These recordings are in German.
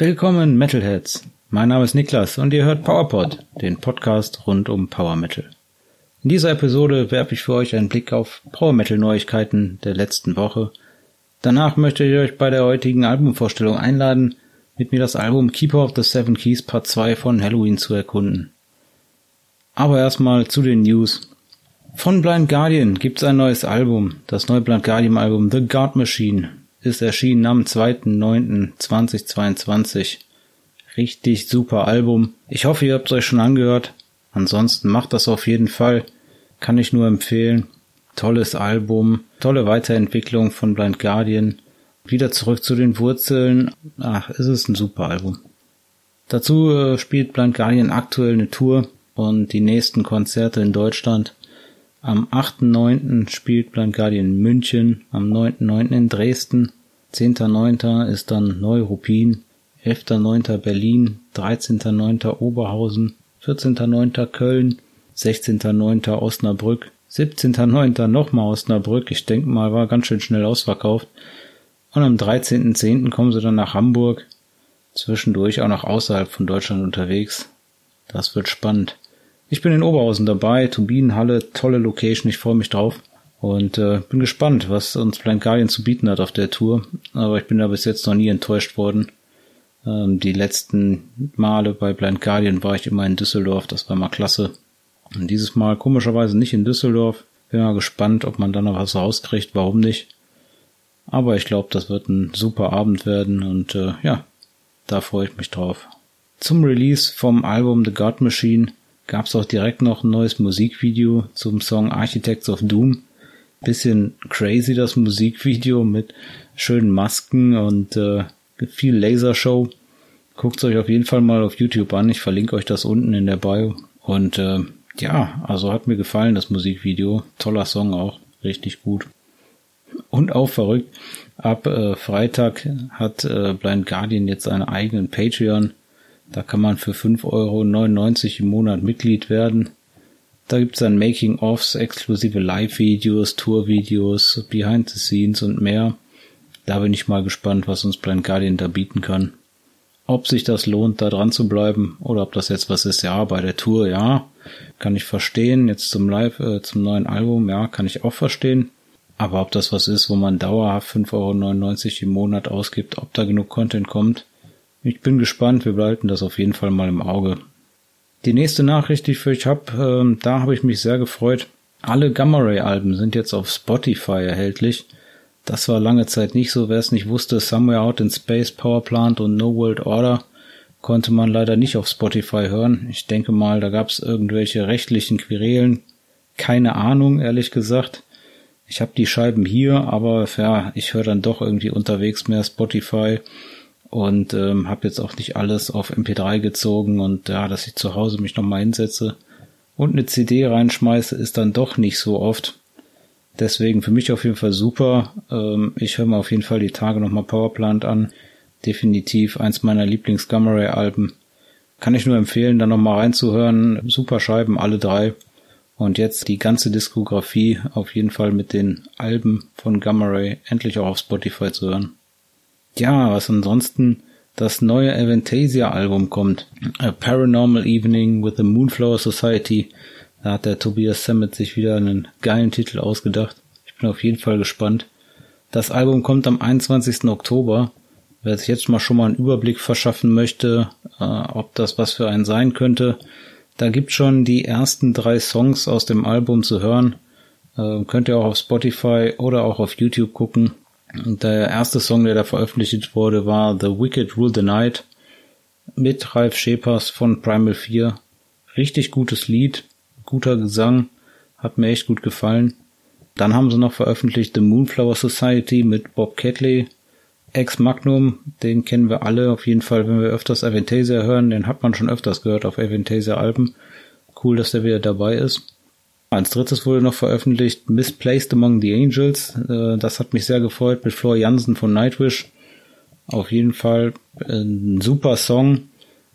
Willkommen Metalheads. Mein Name ist Niklas und ihr hört PowerPod, den Podcast rund um Power Metal. In dieser Episode werfe ich für euch einen Blick auf Power Metal Neuigkeiten der letzten Woche. Danach möchte ich euch bei der heutigen Albumvorstellung einladen, mit mir das Album Keeper of the Seven Keys Part 2 von Halloween zu erkunden. Aber erstmal zu den News. Von Blind Guardian gibt's ein neues Album. Das neue Blind Guardian Album The Guard Machine ist erschienen am 2.9.2022. Richtig super Album. Ich hoffe, ihr habt es euch schon angehört. Ansonsten macht das auf jeden Fall. Kann ich nur empfehlen. Tolles Album, tolle Weiterentwicklung von Blind Guardian. Wieder zurück zu den Wurzeln. Ach, es ist ein super Album. Dazu äh, spielt Blind Guardian aktuell eine Tour und die nächsten Konzerte in Deutschland am 8.9. spielt Blind Guardian München, am 9.9. in Dresden, 10.9. ist dann Neuruppin, 11.9. Berlin, 13.9. Oberhausen, 14.9. Köln, 16.9. Osnabrück, 17.9. nochmal Osnabrück, ich denke mal, war ganz schön schnell ausverkauft. Und am 13.10. kommen sie dann nach Hamburg, zwischendurch auch noch außerhalb von Deutschland unterwegs. Das wird spannend. Ich bin in Oberhausen dabei, Turbinenhalle, tolle Location, ich freue mich drauf. Und äh, bin gespannt, was uns Blind Guardian zu bieten hat auf der Tour. Aber ich bin da bis jetzt noch nie enttäuscht worden. Ähm, die letzten Male bei Blind Guardian war ich immer in Düsseldorf, das war mal klasse. Und dieses Mal komischerweise nicht in Düsseldorf. Bin mal gespannt, ob man da noch was rauskriegt, warum nicht. Aber ich glaube, das wird ein super Abend werden und äh, ja, da freue ich mich drauf. Zum Release vom Album The God Machine gab es auch direkt noch ein neues Musikvideo zum Song Architects of Doom. Bisschen crazy das Musikvideo mit schönen Masken und äh, viel Lasershow. Guckt euch auf jeden Fall mal auf YouTube an. Ich verlinke euch das unten in der Bio. Und äh, ja, also hat mir gefallen das Musikvideo. Toller Song auch. Richtig gut. Und auch verrückt. Ab äh, Freitag hat äh, Blind Guardian jetzt einen eigenen Patreon. Da kann man für 5,99 Euro im Monat Mitglied werden. Da gibt's dann Making-ofs, exklusive Live-Videos, Tour-Videos, Behind the Scenes und mehr. Da bin ich mal gespannt, was uns Blind Guardian da bieten kann. Ob sich das lohnt, da dran zu bleiben oder ob das jetzt was ist, ja, bei der Tour, ja, kann ich verstehen. Jetzt zum Live, äh, zum neuen Album, ja, kann ich auch verstehen. Aber ob das was ist, wo man dauerhaft 5,99 Euro im Monat ausgibt, ob da genug Content kommt, ich bin gespannt, wir behalten das auf jeden Fall mal im Auge. Die nächste Nachricht, die ich für euch habe, äh, da habe ich mich sehr gefreut. Alle Gamma Ray Alben sind jetzt auf Spotify erhältlich. Das war lange Zeit nicht so. Wer es nicht wusste, Somewhere Out in Space, Power Plant und No World Order konnte man leider nicht auf Spotify hören. Ich denke mal, da gab es irgendwelche rechtlichen Querelen. Keine Ahnung, ehrlich gesagt. Ich habe die Scheiben hier, aber ja, ich höre dann doch irgendwie unterwegs mehr Spotify und ähm, habe jetzt auch nicht alles auf MP3 gezogen und ja, dass ich zu Hause mich nochmal hinsetze und eine CD reinschmeiße, ist dann doch nicht so oft. Deswegen für mich auf jeden Fall super. Ähm, ich höre mir auf jeden Fall die Tage nochmal Powerplant an. Definitiv eins meiner lieblings Ray Alben. Kann ich nur empfehlen, da nochmal reinzuhören. Super Scheiben, alle drei. Und jetzt die ganze Diskografie auf jeden Fall mit den Alben von Gamma Ray endlich auch auf Spotify zu hören. Ja, was ansonsten das neue Aventasia-Album kommt. A Paranormal Evening with the Moonflower Society. Da hat der Tobias Sammet sich wieder einen geilen Titel ausgedacht. Ich bin auf jeden Fall gespannt. Das Album kommt am 21. Oktober. Wer sich jetzt mal schon mal einen Überblick verschaffen möchte, äh, ob das was für einen sein könnte, da gibt schon die ersten drei Songs aus dem Album zu hören. Äh, könnt ihr auch auf Spotify oder auch auf YouTube gucken. Der erste Song, der da veröffentlicht wurde, war The Wicked Rule the Night mit Ralf Schepers von Primal 4. Richtig gutes Lied, guter Gesang, hat mir echt gut gefallen. Dann haben sie noch veröffentlicht The Moonflower Society mit Bob Catley. Ex Magnum, den kennen wir alle auf jeden Fall, wenn wir öfters Aventasia hören, den hat man schon öfters gehört auf Aventasia Alben. Cool, dass der wieder dabei ist. Als drittes wurde noch veröffentlicht Misplaced Among the Angels. Äh, das hat mich sehr gefreut mit Flor Jansen von Nightwish. Auf jeden Fall ein super Song.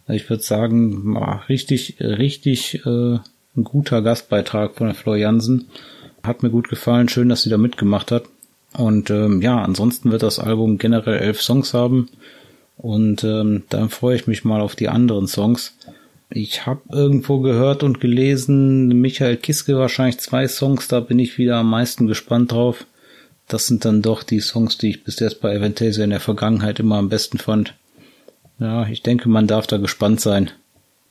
Ich würde sagen, richtig, richtig äh, ein guter Gastbeitrag von der Jansen. Hat mir gut gefallen. Schön, dass sie da mitgemacht hat. Und ähm, ja, ansonsten wird das Album generell elf Songs haben. Und ähm, dann freue ich mich mal auf die anderen Songs. Ich habe irgendwo gehört und gelesen, Michael Kiske wahrscheinlich zwei Songs, da bin ich wieder am meisten gespannt drauf. Das sind dann doch die Songs, die ich bis jetzt bei Avantasia in der Vergangenheit immer am besten fand. Ja, ich denke, man darf da gespannt sein.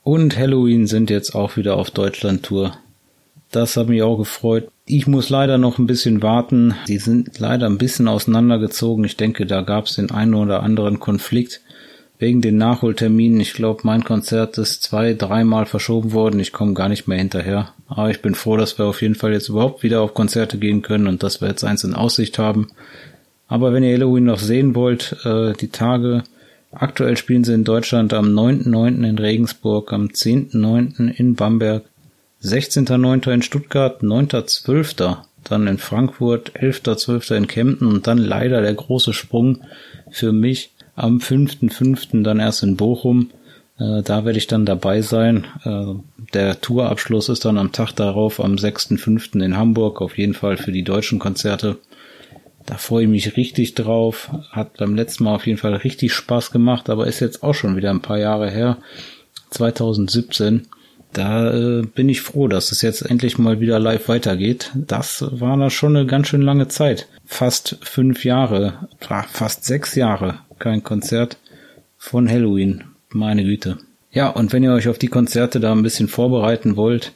Und Halloween sind jetzt auch wieder auf Deutschland-Tour. Das hat mich auch gefreut. Ich muss leider noch ein bisschen warten. Die sind leider ein bisschen auseinandergezogen. Ich denke, da gab es den einen oder anderen Konflikt wegen den Nachholterminen. Ich glaube, mein Konzert ist zwei, dreimal verschoben worden. Ich komme gar nicht mehr hinterher. Aber ich bin froh, dass wir auf jeden Fall jetzt überhaupt wieder auf Konzerte gehen können und dass wir jetzt eins in Aussicht haben. Aber wenn ihr Halloween noch sehen wollt, äh, die Tage, aktuell spielen sie in Deutschland am 9.9. in Regensburg, am 10.9. in Bamberg, 16.9. in Stuttgart, 9.12. dann in Frankfurt, 11.12. in Kempten und dann leider der große Sprung für mich am 5.5. dann erst in Bochum. Äh, da werde ich dann dabei sein. Äh, der Tourabschluss ist dann am Tag darauf, am 6.5. in Hamburg, auf jeden Fall für die deutschen Konzerte. Da freue ich mich richtig drauf. Hat beim letzten Mal auf jeden Fall richtig Spaß gemacht, aber ist jetzt auch schon wieder ein paar Jahre her. 2017 da äh, bin ich froh, dass es jetzt endlich mal wieder live weitergeht. Das war da schon eine ganz schön lange Zeit. Fast fünf Jahre, fast sechs Jahre kein Konzert von Halloween. Meine Güte. Ja, und wenn ihr euch auf die Konzerte da ein bisschen vorbereiten wollt,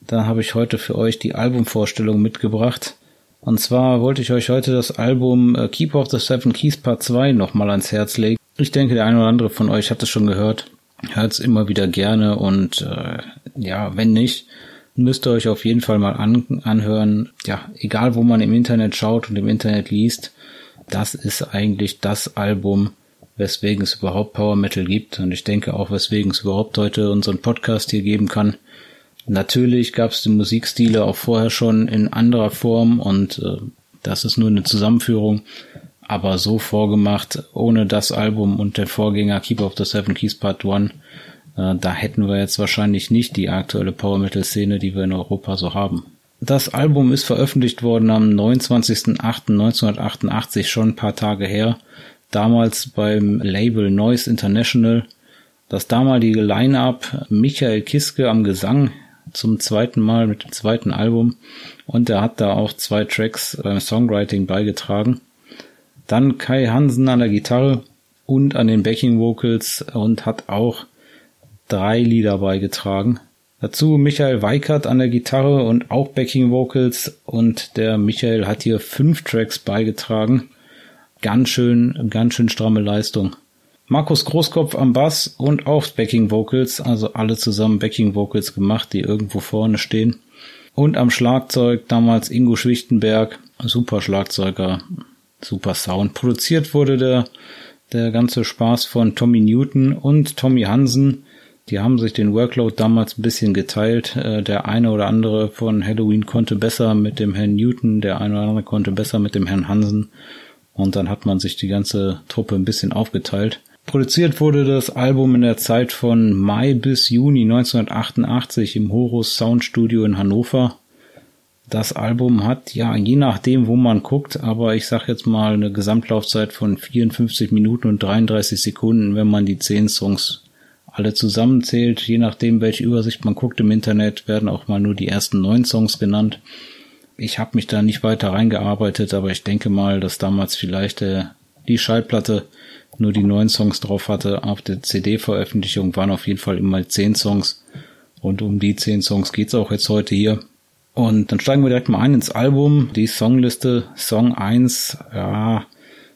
dann habe ich heute für euch die Albumvorstellung mitgebracht. Und zwar wollte ich euch heute das Album äh, Keep of the Seven Keys Part 2 nochmal ans Herz legen. Ich denke, der eine oder andere von euch hat es schon gehört hört es immer wieder gerne und äh, ja, wenn nicht, müsst ihr euch auf jeden Fall mal an, anhören. Ja, egal wo man im Internet schaut und im Internet liest, das ist eigentlich das Album, weswegen es überhaupt Power Metal gibt und ich denke auch, weswegen es überhaupt heute unseren Podcast hier geben kann. Natürlich gab es die Musikstile auch vorher schon in anderer Form und äh, das ist nur eine Zusammenführung aber so vorgemacht, ohne das Album und der Vorgänger Keep of the Seven Keys Part 1, äh, da hätten wir jetzt wahrscheinlich nicht die aktuelle Power Metal Szene, die wir in Europa so haben. Das Album ist veröffentlicht worden am 29.08.1988, schon ein paar Tage her, damals beim Label Noise International. Das damalige Line-Up Michael Kiske am Gesang zum zweiten Mal mit dem zweiten Album und er hat da auch zwei Tracks beim Songwriting beigetragen. Dann Kai Hansen an der Gitarre und an den Backing Vocals und hat auch drei Lieder beigetragen. Dazu Michael Weikert an der Gitarre und auch Backing Vocals und der Michael hat hier fünf Tracks beigetragen. Ganz schön, ganz schön stramme Leistung. Markus Großkopf am Bass und auch Backing Vocals, also alle zusammen Backing Vocals gemacht, die irgendwo vorne stehen. Und am Schlagzeug damals Ingo Schwichtenberg, super Schlagzeuger, super Sound. Produziert wurde der, der ganze Spaß von Tommy Newton und Tommy Hansen. Die haben sich den Workload damals ein bisschen geteilt. Äh, der eine oder andere von Halloween konnte besser mit dem Herrn Newton, der eine oder andere konnte besser mit dem Herrn Hansen. Und dann hat man sich die ganze Truppe ein bisschen aufgeteilt. Produziert wurde das Album in der Zeit von Mai bis Juni 1988 im Horus Sound Studio in Hannover. Das Album hat ja je nachdem, wo man guckt, aber ich sag jetzt mal eine Gesamtlaufzeit von 54 Minuten und 33 Sekunden, wenn man die 10 Songs alle zusammenzählt. Je nachdem, welche Übersicht man guckt im Internet, werden auch mal nur die ersten neun Songs genannt. Ich habe mich da nicht weiter reingearbeitet, aber ich denke mal, dass damals vielleicht äh, die Schallplatte nur die neun Songs drauf hatte. Auf der CD-Veröffentlichung waren auf jeden Fall immer zehn Songs. Und um die zehn Songs geht's auch jetzt heute hier. Und dann steigen wir direkt mal ein ins Album, die Songliste, Song 1, ja,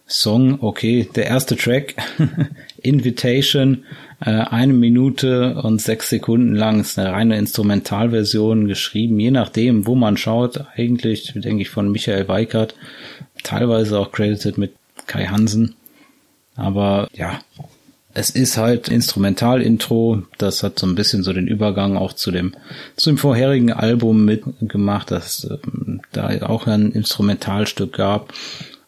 Song, okay, der erste Track, Invitation, äh, eine Minute und sechs Sekunden lang, ist eine reine Instrumentalversion geschrieben, je nachdem, wo man schaut, eigentlich, denke ich, von Michael Weikert, teilweise auch credited mit Kai Hansen, aber ja, es ist halt Instrumental-Intro, das hat so ein bisschen so den Übergang auch zu dem, zu dem vorherigen Album mitgemacht, dass ähm, da auch ein Instrumentalstück gab.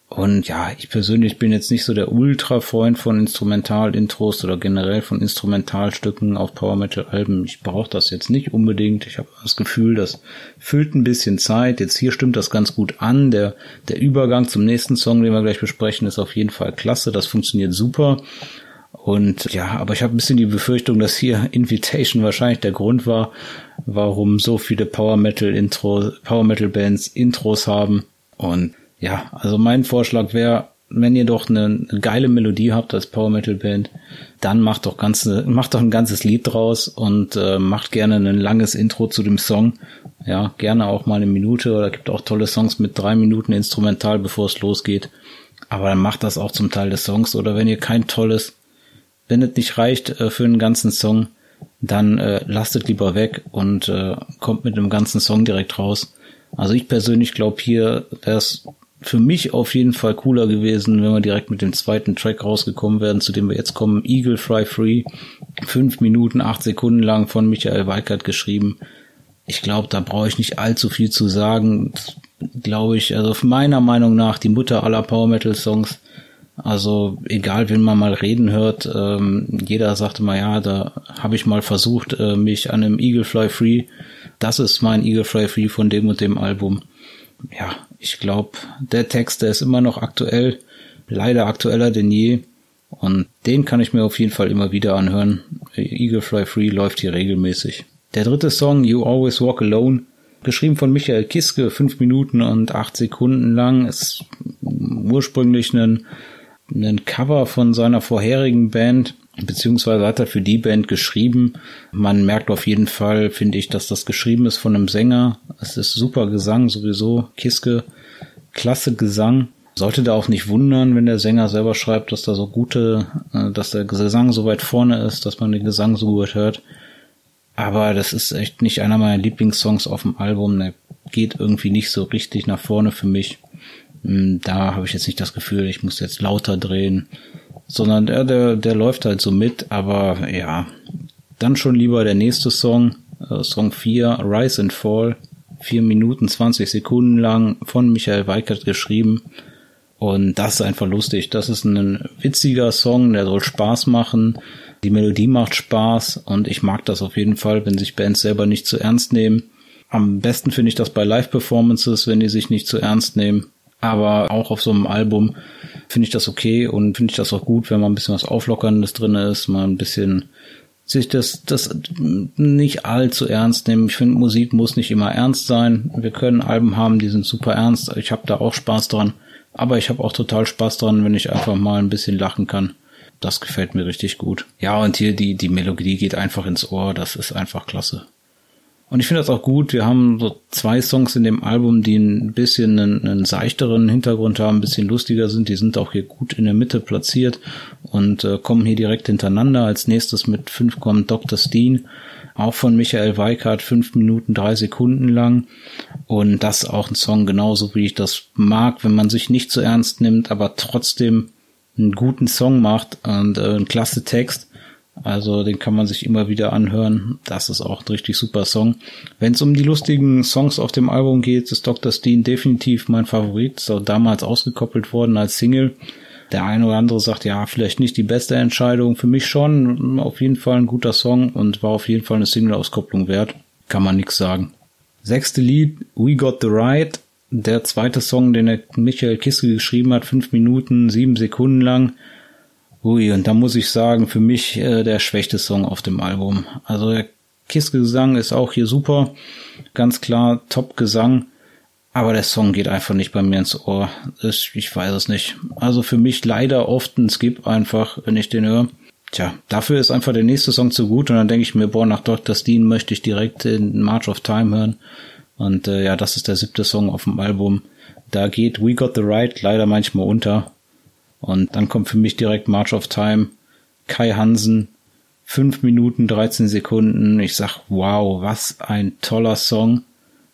Und ja, ich persönlich bin jetzt nicht so der Ultra-Freund von Instrumental-Intros oder generell von Instrumentalstücken auf Power Metal-Alben. Ich brauche das jetzt nicht unbedingt. Ich habe das Gefühl, das füllt ein bisschen Zeit. Jetzt hier stimmt das ganz gut an. Der, der Übergang zum nächsten Song, den wir gleich besprechen, ist auf jeden Fall klasse. Das funktioniert super. Und ja, aber ich habe ein bisschen die Befürchtung, dass hier Invitation wahrscheinlich der Grund war, warum so viele Power Metal Intro, Power Metal Bands Intros haben. Und ja, also mein Vorschlag wäre, wenn ihr doch eine, geile Melodie habt als Power Metal Band, dann macht doch ganze, macht doch ein ganzes Lied draus und äh, macht gerne ein langes Intro zu dem Song. Ja, gerne auch mal eine Minute oder gibt auch tolle Songs mit drei Minuten Instrumental, bevor es losgeht. Aber dann macht das auch zum Teil des Songs. Oder wenn ihr kein tolles, wenn es nicht reicht äh, für einen ganzen Song, dann äh, lasst lieber weg und äh, kommt mit dem ganzen Song direkt raus. Also ich persönlich glaube hier wäre es für mich auf jeden Fall cooler gewesen, wenn wir direkt mit dem zweiten Track rausgekommen wären, zu dem wir jetzt kommen. Eagle Fly Free. Fünf Minuten, acht Sekunden lang von Michael Weikert geschrieben. Ich glaube, da brauche ich nicht allzu viel zu sagen. Glaube ich, also meiner Meinung nach die Mutter aller Power Metal Songs. Also egal, wenn man mal reden hört, ähm, jeder sagte mal, ja, da habe ich mal versucht, äh, mich an einem Eagle Fly Free. Das ist mein Eagle Fly Free von dem und dem Album ja, ich glaube, der Text, der ist immer noch aktuell, leider aktueller denn je. Und den kann ich mir auf jeden Fall immer wieder anhören. Eagle Fly Free läuft hier regelmäßig. Der dritte Song, You Always Walk Alone, geschrieben von Michael Kiske, fünf Minuten und acht Sekunden lang, ist ursprünglich ein, ein Cover von seiner vorherigen Band beziehungsweise hat er für die Band geschrieben. Man merkt auf jeden Fall, finde ich, dass das geschrieben ist von einem Sänger. Es ist super Gesang sowieso. Kiske, klasse Gesang. Sollte da auch nicht wundern, wenn der Sänger selber schreibt, dass da so gute, äh, dass der Gesang so weit vorne ist, dass man den Gesang so gut hört. Aber das ist echt nicht einer meiner Lieblingssongs auf dem Album. Der geht irgendwie nicht so richtig nach vorne für mich. Hm, da habe ich jetzt nicht das Gefühl, ich muss jetzt lauter drehen sondern der, der, der läuft halt so mit, aber ja, dann schon lieber der nächste Song, äh, Song 4, Rise and Fall, 4 Minuten 20 Sekunden lang von Michael Weikert geschrieben. Und das ist einfach lustig. Das ist ein witziger Song, der soll Spaß machen. Die Melodie macht Spaß und ich mag das auf jeden Fall, wenn sich Bands selber nicht zu ernst nehmen. Am besten finde ich das bei Live-Performances, wenn die sich nicht zu ernst nehmen. Aber auch auf so einem Album finde ich das okay und finde ich das auch gut, wenn man ein bisschen was Auflockerndes drin ist, mal ein bisschen sich das, das nicht allzu ernst nehmen. Ich finde, Musik muss nicht immer ernst sein. Wir können Alben haben, die sind super ernst. Ich habe da auch Spaß dran. Aber ich habe auch total Spaß dran, wenn ich einfach mal ein bisschen lachen kann. Das gefällt mir richtig gut. Ja, und hier die, die Melodie geht einfach ins Ohr. Das ist einfach klasse. Und ich finde das auch gut. Wir haben so zwei Songs in dem Album, die ein bisschen einen, einen seichteren Hintergrund haben, ein bisschen lustiger sind. Die sind auch hier gut in der Mitte platziert und äh, kommen hier direkt hintereinander. Als nächstes mit fünf kommt Dr. Steen, auch von Michael Weikart, fünf Minuten, drei Sekunden lang. Und das auch ein Song genauso, wie ich das mag, wenn man sich nicht so ernst nimmt, aber trotzdem einen guten Song macht und äh, einen klasse Text also den kann man sich immer wieder anhören. Das ist auch ein richtig super Song. Wenn es um die lustigen Songs auf dem Album geht, ist Dr. Steen definitiv mein Favorit. Ist auch damals ausgekoppelt worden als Single. Der eine oder andere sagt, ja, vielleicht nicht die beste Entscheidung. Für mich schon auf jeden Fall ein guter Song und war auf jeden Fall eine Single-Auskopplung wert. Kann man nichts sagen. Sechste Lied, We Got the Right. Der zweite Song, den der Michael Kiske geschrieben hat, fünf Minuten, sieben Sekunden lang. Ui, und da muss ich sagen, für mich äh, der schwächste Song auf dem Album. Also der Kiss-Gesang ist auch hier super. Ganz klar, Top-Gesang. Aber der Song geht einfach nicht bei mir ins Ohr. Ich, ich weiß es nicht. Also für mich leider oft ein Skip einfach, wenn ich den höre. Tja, dafür ist einfach der nächste Song zu gut und dann denke ich mir, boah, nach Dr. Steen möchte ich direkt den March of Time hören. Und äh, ja, das ist der siebte Song auf dem Album. Da geht We Got the Right leider manchmal unter. Und dann kommt für mich direkt March of Time, Kai Hansen, 5 Minuten 13 Sekunden. Ich sag, wow, was ein toller Song.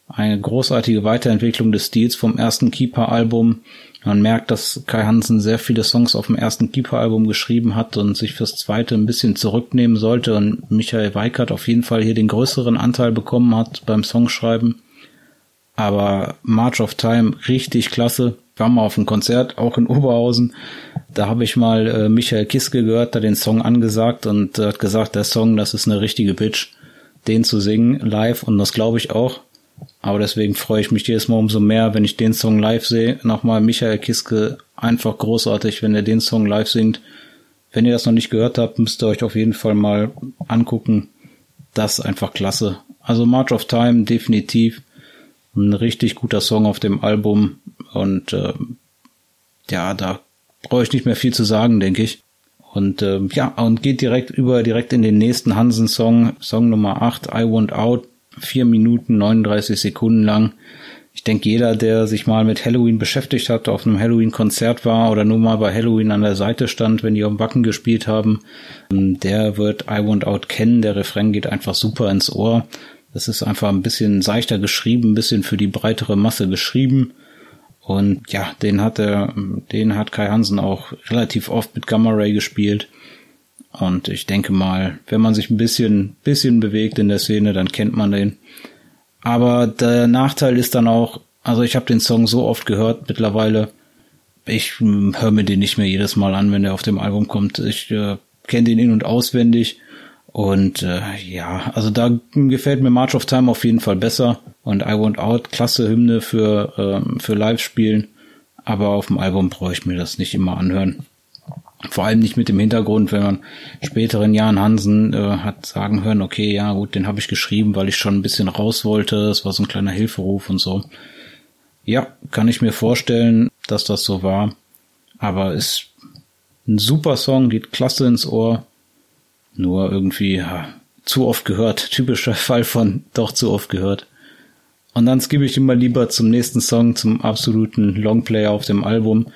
Eine großartige Weiterentwicklung des Stils vom ersten Keeper-Album. Man merkt, dass Kai Hansen sehr viele Songs auf dem ersten Keeper-Album geschrieben hat und sich fürs zweite ein bisschen zurücknehmen sollte und Michael Weikert auf jeden Fall hier den größeren Anteil bekommen hat beim Songschreiben. Aber March of Time richtig klasse war mal auf einem Konzert, auch in Oberhausen. Da habe ich mal äh, Michael Kiske gehört, da den Song angesagt und äh, hat gesagt, der Song, das ist eine richtige Bitch, den zu singen live und das glaube ich auch. Aber deswegen freue ich mich jedes Mal umso mehr, wenn ich den Song live sehe. Nochmal Michael Kiske, einfach großartig, wenn er den Song live singt. Wenn ihr das noch nicht gehört habt, müsst ihr euch auf jeden Fall mal angucken. Das ist einfach klasse. Also March of Time definitiv ein richtig guter Song auf dem Album und äh, ja, da brauche ich nicht mehr viel zu sagen, denke ich. Und äh, ja, und geht direkt über direkt in den nächsten Hansen-Song, Song Nummer 8, I Want Out, vier Minuten 39 Sekunden lang. Ich denke, jeder, der sich mal mit Halloween beschäftigt hat, auf einem Halloween-Konzert war oder nur mal bei Halloween an der Seite stand, wenn die auf dem Wacken gespielt haben, der wird I Want Out kennen. Der Refrain geht einfach super ins Ohr. Das ist einfach ein bisschen seichter geschrieben, ein bisschen für die breitere Masse geschrieben. Und ja, den hat er, den hat Kai Hansen auch relativ oft mit Gamma Ray gespielt. Und ich denke mal, wenn man sich ein bisschen, bisschen bewegt in der Szene, dann kennt man den. Aber der Nachteil ist dann auch, also ich habe den Song so oft gehört mittlerweile, ich hm, höre mir den nicht mehr jedes Mal an, wenn er auf dem Album kommt. Ich äh, kenne den in- und auswendig. Und äh, ja, also da gefällt mir March of Time auf jeden Fall besser. Und I Want Out, klasse Hymne für, ähm, für Live-Spielen. Aber auf dem Album brauche ich mir das nicht immer anhören. Vor allem nicht mit dem Hintergrund, wenn man späteren Jahren Hansen äh, hat sagen hören, okay, ja gut, den habe ich geschrieben, weil ich schon ein bisschen raus wollte. Es war so ein kleiner Hilferuf und so. Ja, kann ich mir vorstellen, dass das so war. Aber ist ein super Song, geht klasse ins Ohr. Nur irgendwie ja, zu oft gehört. Typischer Fall von doch zu oft gehört. Und dann skippe ich immer lieber zum nächsten Song, zum absoluten Longplayer auf dem Album.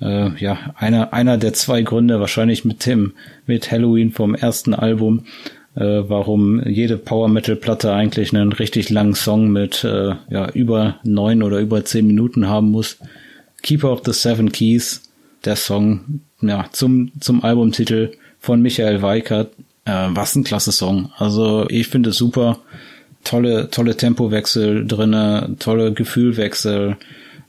Äh, ja, einer, einer der zwei Gründe, wahrscheinlich mit Tim, mit Halloween vom ersten Album, äh, warum jede Power Metal Platte eigentlich einen richtig langen Song mit äh, ja, über neun oder über zehn Minuten haben muss. Keeper of the Seven Keys, der Song, ja, zum, zum Albumtitel von Michael Weikert. Äh, was ein klasse Song. Also ich finde es super tolle, tolle Tempowechsel drinne, tolle Gefühlwechsel,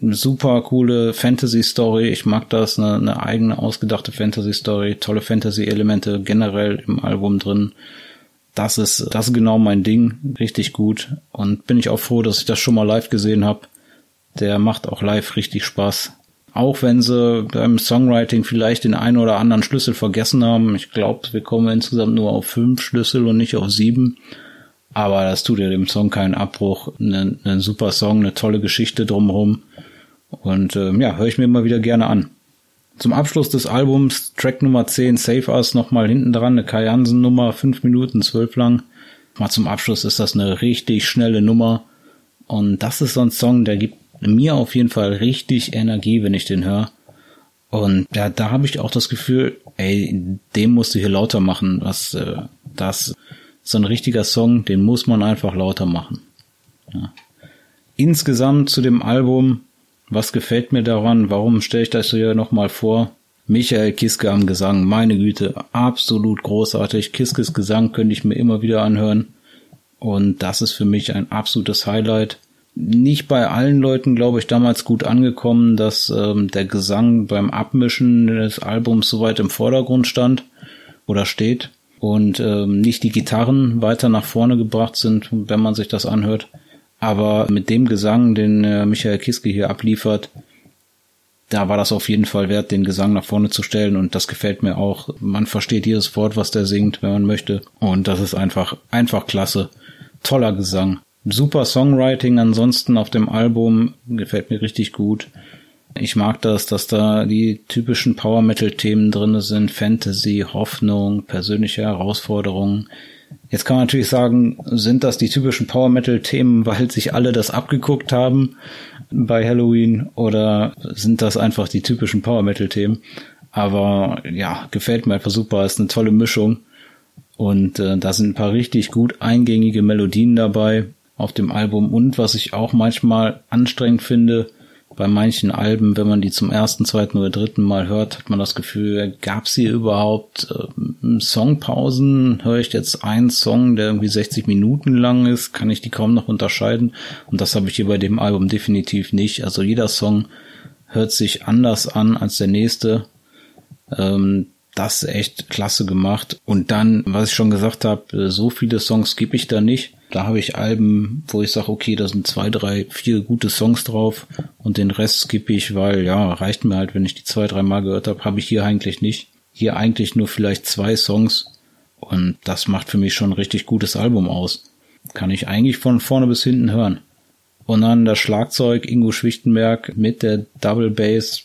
eine super coole Fantasy-Story. Ich mag das, eine, eine eigene ausgedachte Fantasy-Story, tolle Fantasy-Elemente generell im Album drin. Das ist, das ist genau mein Ding, richtig gut. Und bin ich auch froh, dass ich das schon mal live gesehen habe. Der macht auch live richtig Spaß. Auch wenn sie beim Songwriting vielleicht den einen oder anderen Schlüssel vergessen haben. Ich glaube, wir kommen insgesamt nur auf fünf Schlüssel und nicht auf sieben. Aber das tut ja dem Song keinen Abbruch. Ein ne, super Song, eine tolle Geschichte drumherum. Und ähm, ja, höre ich mir immer wieder gerne an. Zum Abschluss des Albums, Track Nummer 10, Save Us, nochmal hinten dran, eine Kai Hansen Nummer, 5 Minuten 12 lang. Mal zum Abschluss ist das eine richtig schnelle Nummer. Und das ist so ein Song, der gibt mir auf jeden Fall richtig Energie, wenn ich den höre. Und ja, da habe ich auch das Gefühl, ey, dem musst du hier lauter machen, was äh, das so ein richtiger Song, den muss man einfach lauter machen. Ja. Insgesamt zu dem Album, was gefällt mir daran? Warum stelle ich das hier nochmal vor? Michael Kiske am Gesang, meine Güte, absolut großartig. Kiskes Gesang könnte ich mir immer wieder anhören. Und das ist für mich ein absolutes Highlight. Nicht bei allen Leuten, glaube ich, damals gut angekommen, dass ähm, der Gesang beim Abmischen des Albums so weit im Vordergrund stand oder steht und ähm, nicht die Gitarren weiter nach vorne gebracht sind, wenn man sich das anhört. Aber mit dem Gesang, den äh, Michael Kiske hier abliefert, da war das auf jeden Fall wert, den Gesang nach vorne zu stellen und das gefällt mir auch. Man versteht jedes Wort, was der singt, wenn man möchte und das ist einfach, einfach klasse. Toller Gesang. Super Songwriting ansonsten auf dem Album, gefällt mir richtig gut. Ich mag das, dass da die typischen Power Metal Themen drinne sind, Fantasy, Hoffnung, persönliche Herausforderungen. Jetzt kann man natürlich sagen, sind das die typischen Power Metal Themen, weil sich alle das abgeguckt haben bei Halloween oder sind das einfach die typischen Power Metal Themen? Aber ja, gefällt mir einfach super, ist eine tolle Mischung und äh, da sind ein paar richtig gut eingängige Melodien dabei auf dem Album und was ich auch manchmal anstrengend finde, bei manchen Alben, wenn man die zum ersten, zweiten oder dritten Mal hört, hat man das Gefühl, gab es hier überhaupt äh, Songpausen? Höre ich jetzt einen Song, der irgendwie 60 Minuten lang ist, kann ich die kaum noch unterscheiden. Und das habe ich hier bei dem Album definitiv nicht. Also jeder Song hört sich anders an als der nächste. Ähm, das ist echt klasse gemacht. Und dann, was ich schon gesagt habe, so viele Songs gebe ich da nicht. Da habe ich Alben, wo ich sage, okay, da sind zwei, drei, vier gute Songs drauf und den Rest skippe ich, weil ja, reicht mir halt, wenn ich die zwei, drei Mal gehört habe, habe ich hier eigentlich nicht. Hier eigentlich nur vielleicht zwei Songs und das macht für mich schon ein richtig gutes Album aus. Kann ich eigentlich von vorne bis hinten hören. Und dann das Schlagzeug Ingo Schwichtenberg mit der Double Bass.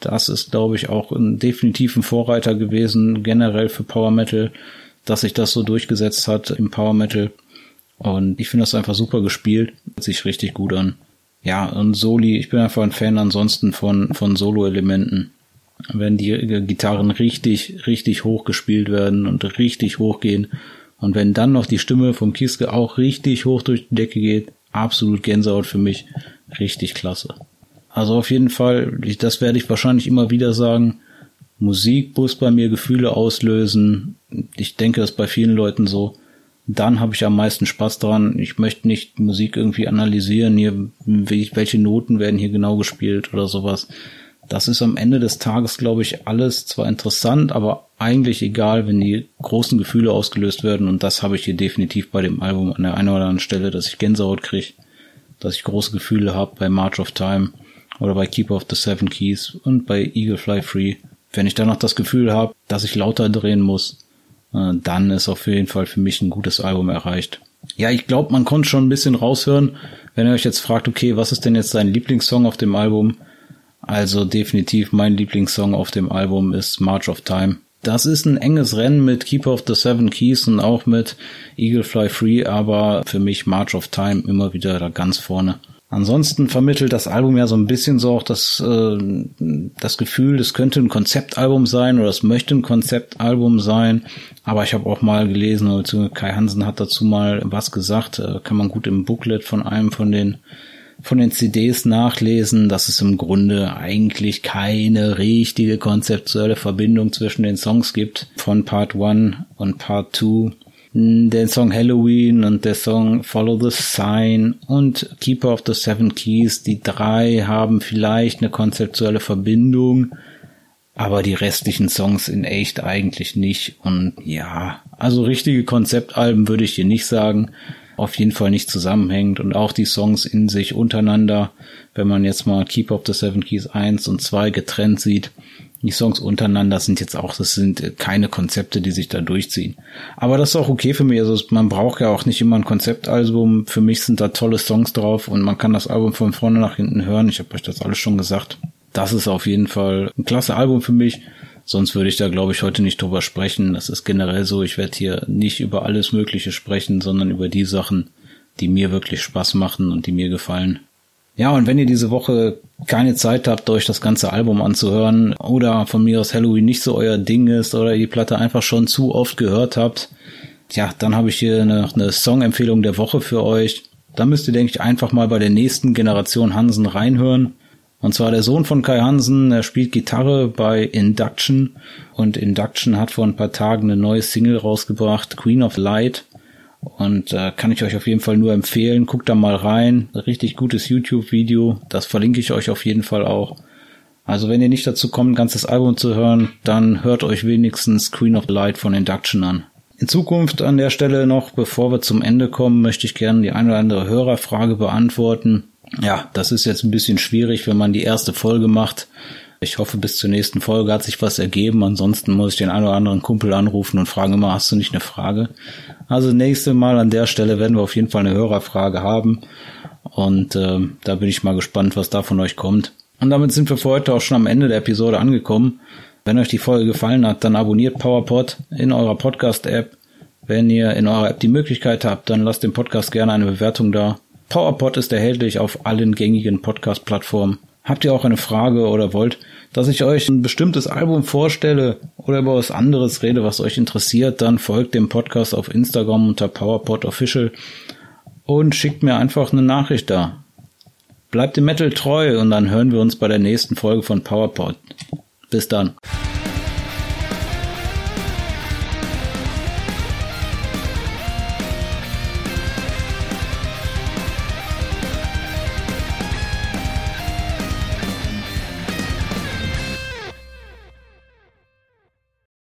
Das ist, glaube ich, auch ein definitiven Vorreiter gewesen, generell für Power Metal, dass sich das so durchgesetzt hat im Power Metal. Und ich finde das einfach super gespielt. Hört sich richtig gut an. Ja, und Soli, ich bin einfach ein Fan ansonsten von, von Solo-Elementen. Wenn die Gitarren richtig, richtig hoch gespielt werden und richtig hoch gehen. Und wenn dann noch die Stimme vom Kiske auch richtig hoch durch die Decke geht, absolut Gänsehaut für mich. Richtig klasse. Also auf jeden Fall, das werde ich wahrscheinlich immer wieder sagen. Musik muss bei mir Gefühle auslösen. Ich denke, das ist bei vielen Leuten so dann habe ich am meisten Spaß dran. Ich möchte nicht Musik irgendwie analysieren, hier, welche Noten werden hier genau gespielt oder sowas. Das ist am Ende des Tages, glaube ich, alles zwar interessant, aber eigentlich egal, wenn die großen Gefühle ausgelöst werden. Und das habe ich hier definitiv bei dem Album an der einen oder anderen Stelle, dass ich Gänsehaut kriege, dass ich große Gefühle habe bei March of Time oder bei Keeper of the Seven Keys und bei Eagle Fly Free. Wenn ich dann noch das Gefühl habe, dass ich lauter drehen muss, dann ist auf jeden Fall für mich ein gutes Album erreicht. Ja, ich glaube, man konnte schon ein bisschen raushören, wenn ihr euch jetzt fragt, okay, was ist denn jetzt dein Lieblingssong auf dem Album? Also definitiv mein Lieblingssong auf dem Album ist March of Time. Das ist ein enges Rennen mit Keeper of the Seven Keys und auch mit Eagle Fly Free, aber für mich March of Time immer wieder da ganz vorne. Ansonsten vermittelt das Album ja so ein bisschen so auch das, äh, das Gefühl, es könnte ein Konzeptalbum sein oder es möchte ein Konzeptalbum sein. Aber ich habe auch mal gelesen, oder Kai Hansen hat dazu mal was gesagt, äh, kann man gut im Booklet von einem von den von den CDs nachlesen, dass es im Grunde eigentlich keine richtige konzeptuelle Verbindung zwischen den Songs gibt von Part 1 und Part 2 den Song Halloween und der Song Follow the Sign und Keeper of the Seven Keys, die drei haben vielleicht eine konzeptuelle Verbindung, aber die restlichen Songs in echt eigentlich nicht. Und ja, also richtige Konzeptalben würde ich hier nicht sagen. Auf jeden Fall nicht zusammenhängend und auch die Songs in sich untereinander, wenn man jetzt mal Keeper of the Seven Keys 1 und 2 getrennt sieht, die Songs untereinander sind jetzt auch, das sind keine Konzepte, die sich da durchziehen. Aber das ist auch okay für mich. Also man braucht ja auch nicht immer ein Konzeptalbum. Für mich sind da tolle Songs drauf und man kann das Album von vorne nach hinten hören. Ich habe euch das alles schon gesagt. Das ist auf jeden Fall ein klasse Album für mich. Sonst würde ich da, glaube ich, heute nicht drüber sprechen. Das ist generell so. Ich werde hier nicht über alles Mögliche sprechen, sondern über die Sachen, die mir wirklich Spaß machen und die mir gefallen. Ja, und wenn ihr diese Woche keine Zeit habt, euch das ganze Album anzuhören oder von mir aus Halloween nicht so euer Ding ist oder die Platte einfach schon zu oft gehört habt, ja, dann habe ich hier eine, eine Song-Empfehlung der Woche für euch. Da müsst ihr, denke ich, einfach mal bei der nächsten Generation Hansen reinhören. Und zwar der Sohn von Kai Hansen, er spielt Gitarre bei Induction und Induction hat vor ein paar Tagen eine neue Single rausgebracht, Queen of Light. Und äh, kann ich euch auf jeden Fall nur empfehlen. Guckt da mal rein. Richtig gutes YouTube-Video. Das verlinke ich euch auf jeden Fall auch. Also wenn ihr nicht dazu kommt, ein ganzes Album zu hören, dann hört euch wenigstens Queen of Light von Induction an. In Zukunft an der Stelle noch, bevor wir zum Ende kommen, möchte ich gerne die eine oder andere Hörerfrage beantworten. Ja, das ist jetzt ein bisschen schwierig, wenn man die erste Folge macht. Ich hoffe, bis zur nächsten Folge hat sich was ergeben. Ansonsten muss ich den einen oder anderen Kumpel anrufen und fragen immer, hast du nicht eine Frage? Also nächste Mal an der Stelle werden wir auf jeden Fall eine Hörerfrage haben. Und äh, da bin ich mal gespannt, was da von euch kommt. Und damit sind wir für heute auch schon am Ende der Episode angekommen. Wenn euch die Folge gefallen hat, dann abonniert PowerPod in eurer Podcast-App. Wenn ihr in eurer App die Möglichkeit habt, dann lasst dem Podcast gerne eine Bewertung da. PowerPod ist erhältlich auf allen gängigen Podcast-Plattformen. Habt ihr auch eine Frage oder wollt, dass ich euch ein bestimmtes Album vorstelle oder über was anderes rede, was euch interessiert, dann folgt dem Podcast auf Instagram unter PowerPod Official und schickt mir einfach eine Nachricht da. Bleibt dem Metal treu und dann hören wir uns bei der nächsten Folge von PowerPod. Bis dann.